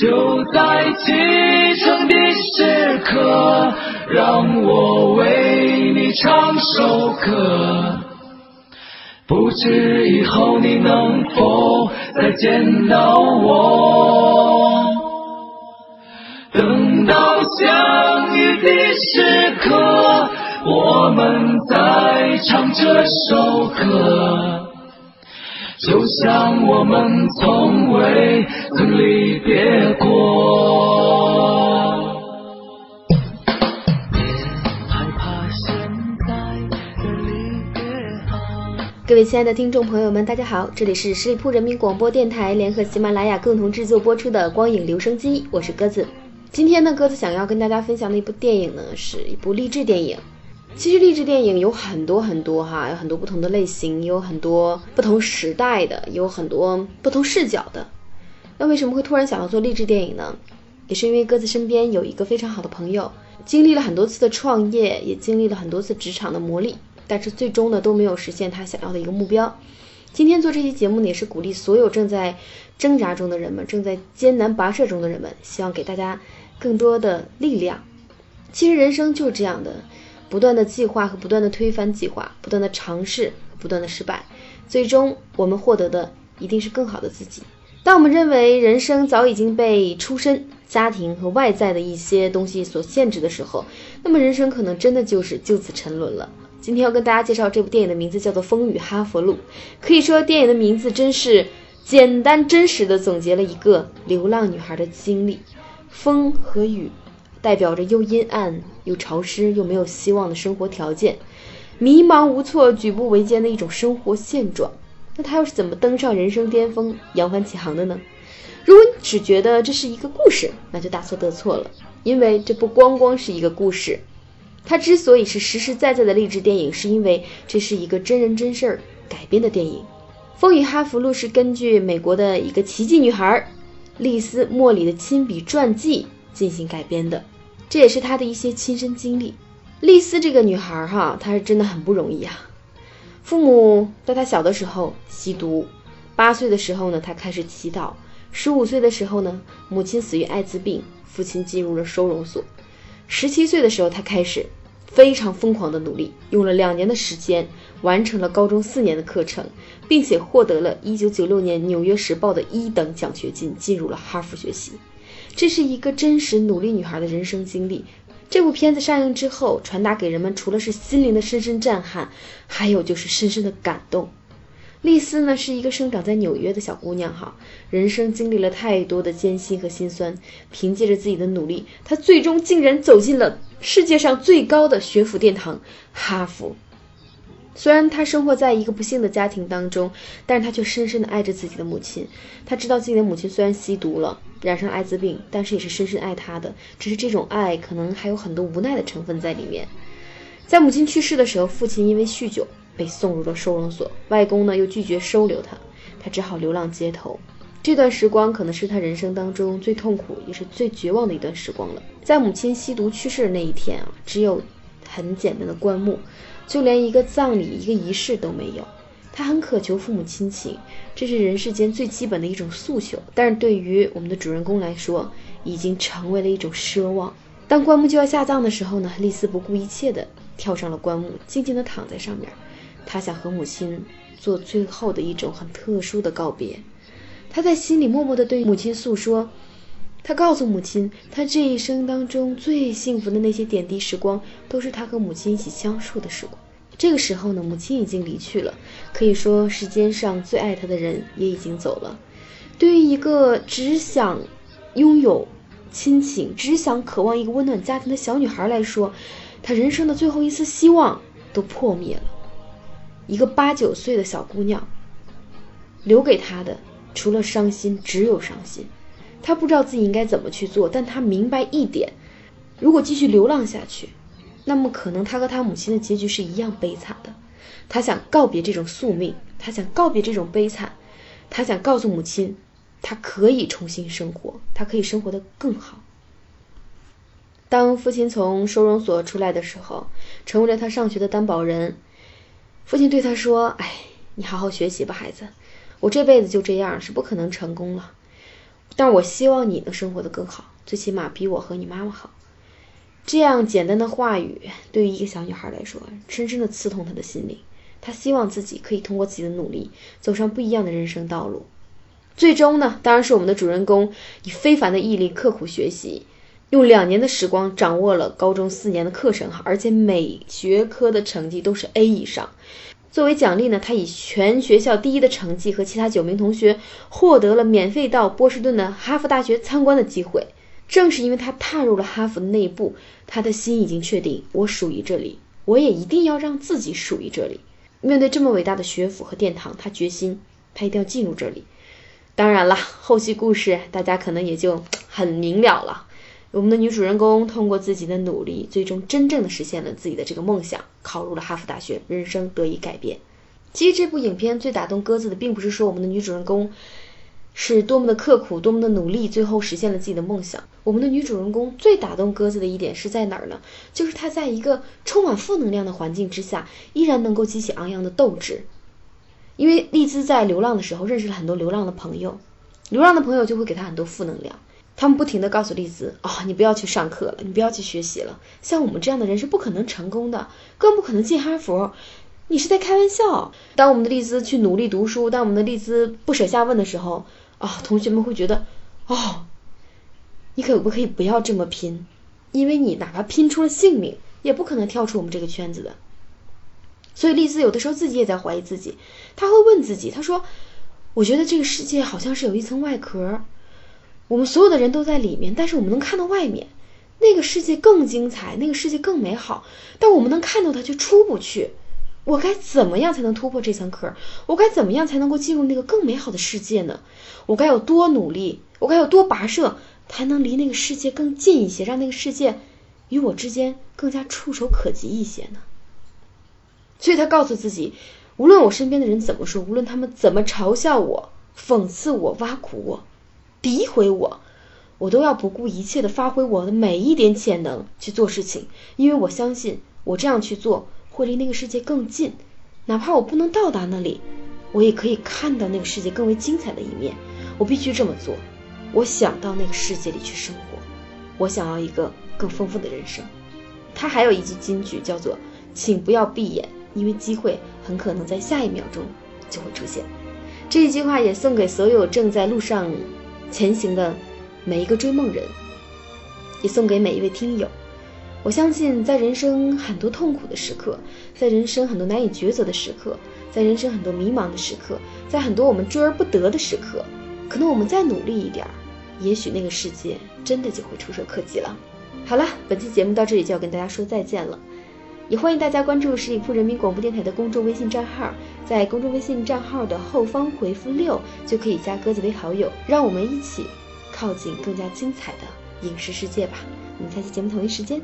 就在启程的时刻，让我为你唱首歌。不知以后你能否再见到我？等到相遇的时刻，我们再唱这首歌。就像我们从未曾离别过。各位亲爱的听众朋友们，大家好，这里是十里铺人民广播电台联合喜马拉雅共同制作播出的《光影留声机》，我是鸽子。今天呢，鸽子想要跟大家分享的一部电影呢，是一部励志电影。其实励志电影有很多很多哈，有很多不同的类型，有很多不同时代的，有很多不同视角的。那为什么会突然想要做励志电影呢？也是因为鸽子身边有一个非常好的朋友，经历了很多次的创业，也经历了很多次职场的磨砺，但是最终呢都没有实现他想要的一个目标。今天做这期节目呢，也是鼓励所有正在挣扎中的人们，正在艰难跋涉中的人们，希望给大家更多的力量。其实人生就是这样的。不断的计划和不断的推翻计划，不断的尝试和，不断的失败，最终我们获得的一定是更好的自己。当我们认为人生早已经被出身、家庭和外在的一些东西所限制的时候，那么人生可能真的就是就此沉沦了。今天要跟大家介绍这部电影的名字叫做《风雨哈佛路》，可以说电影的名字真是简单真实的总结了一个流浪女孩的经历，风和雨。代表着又阴暗又潮湿又没有希望的生活条件，迷茫无措、举步维艰的一种生活现状。那他又是怎么登上人生巅峰、扬帆起航的呢？如果你只觉得这是一个故事，那就大错特错了。因为这不光光是一个故事，它之所以是实实在在的励志电影，是因为这是一个真人真事儿改编的电影。《风雨哈佛路》是根据美国的一个奇迹女孩丽丝·莫里的亲笔传记进行改编的。这也是她的一些亲身经历。丽丝这个女孩哈，她是真的很不容易啊。父母在她小的时候吸毒，八岁的时候呢，她开始祈祷；十五岁的时候呢，母亲死于艾滋病，父亲进入了收容所。十七岁的时候，她开始非常疯狂的努力，用了两年的时间完成了高中四年的课程，并且获得了一九九六年《纽约时报》的一等奖学金，进入了哈佛学习。这是一个真实努力女孩的人生经历。这部片子上映之后，传达给人们除了是心灵的深深震撼，还有就是深深的感动。丽丝呢，是一个生长在纽约的小姑娘，哈，人生经历了太多的艰辛和心酸，凭借着自己的努力，她最终竟然走进了世界上最高的学府殿堂——哈佛。虽然他生活在一个不幸的家庭当中，但是他却深深的爱着自己的母亲。他知道自己的母亲虽然吸毒了，染上艾滋病，但是也是深深爱他的。只是这种爱可能还有很多无奈的成分在里面。在母亲去世的时候，父亲因为酗酒被送入了收容所，外公呢又拒绝收留他，他只好流浪街头。这段时光可能是他人生当中最痛苦也是最绝望的一段时光了。在母亲吸毒去世的那一天啊，只有很简单的棺木。就连一个葬礼、一个仪式都没有，他很渴求父母亲情，这是人世间最基本的一种诉求。但是对于我们的主人公来说，已经成为了一种奢望。当棺木就要下葬的时候呢，丽丝不顾一切的跳上了棺木，静静的躺在上面。他想和母亲做最后的一种很特殊的告别。他在心里默默的对母亲诉说，他告诉母亲，他这一生当中最幸福的那些点滴时光，都是他和母亲一起相处的时光。这个时候呢，母亲已经离去了，可以说世间上最爱他的人也已经走了。对于一个只想拥有亲情、只想渴望一个温暖家庭的小女孩来说，她人生的最后一丝希望都破灭了。一个八九岁的小姑娘，留给她的除了伤心，只有伤心。他不知道自己应该怎么去做，但他明白一点：如果继续流浪下去。那么可能他和他母亲的结局是一样悲惨的。他想告别这种宿命，他想告别这种悲惨，他想告诉母亲，他可以重新生活，他可以生活的更好。当父亲从收容所出来的时候，成为了他上学的担保人。父亲对他说：“哎，你好好学习吧，孩子。我这辈子就这样，是不可能成功了。但我希望你能生活的更好，最起码比我和你妈妈好。这样简单的话语，对于一个小女孩来说，深深的刺痛她的心灵。她希望自己可以通过自己的努力，走上不一样的人生道路。最终呢，当然是我们的主人公以非凡的毅力刻苦学习，用两年的时光掌握了高中四年的课程哈，而且每学科的成绩都是 A 以上。作为奖励呢，他以全学校第一的成绩和其他九名同学获得了免费到波士顿的哈佛大学参观的机会。正是因为他踏入了哈佛的内部，他的心已经确定，我属于这里，我也一定要让自己属于这里。面对这么伟大的学府和殿堂，他决心，他一定要进入这里。当然了，后续故事大家可能也就很明了了。我们的女主人公通过自己的努力，最终真正的实现了自己的这个梦想，考入了哈佛大学，人生得以改变。其实这部影片最打动鸽子的，并不是说我们的女主人公。是多么的刻苦，多么的努力，最后实现了自己的梦想。我们的女主人公最打动鸽子的一点是在哪儿呢？就是她在一个充满负能量的环境之下，依然能够激起昂扬的斗志。因为丽兹在流浪的时候认识了很多流浪的朋友，流浪的朋友就会给她很多负能量，他们不停的告诉丽兹：啊，你不要去上课了，你不要去学习了，像我们这样的人是不可能成功的，更不可能进哈佛，你是在开玩笑。当我们的丽兹去努力读书，当我们的丽兹不舍下问的时候。啊，同学们会觉得，哦，你可不可以不要这么拼？因为你哪怕拼出了性命，也不可能跳出我们这个圈子的。所以丽兹有的时候自己也在怀疑自己，他会问自己，他说：“我觉得这个世界好像是有一层外壳，我们所有的人都在里面，但是我们能看到外面，那个世界更精彩，那个世界更美好，但我们能看到它却出不去。我该怎么样才能突破这层壳？我该怎么样才能够进入那个更美好的世界呢？”我该有多努力？我该有多跋涉，才能离那个世界更近一些，让那个世界与我之间更加触手可及一些呢？所以他告诉自己，无论我身边的人怎么说，无论他们怎么嘲笑我、讽刺我、挖苦我、诋毁我，我都要不顾一切的发挥我的每一点潜能去做事情，因为我相信我这样去做会离那个世界更近，哪怕我不能到达那里，我也可以看到那个世界更为精彩的一面。我必须这么做。我想到那个世界里去生活，我想要一个更丰富的人生。他还有一句金句，叫做“请不要闭眼，因为机会很可能在下一秒钟就会出现。”这一句话也送给所有正在路上前行的每一个追梦人，也送给每一位听友。我相信，在人生很多痛苦的时刻，在人生很多难以抉择的时刻，在人生很多迷茫的时刻，在很多我们追而不得的时刻。可能我们再努力一点儿，也许那个世界真的就会触手可及了。好了，本期节目到这里就要跟大家说再见了，也欢迎大家关注十里铺人民广播电台的公众微信账号，在公众微信账号的后方回复六就可以加鸽子为好友，让我们一起靠近更加精彩的影视世界吧。我们下期节目同一时间。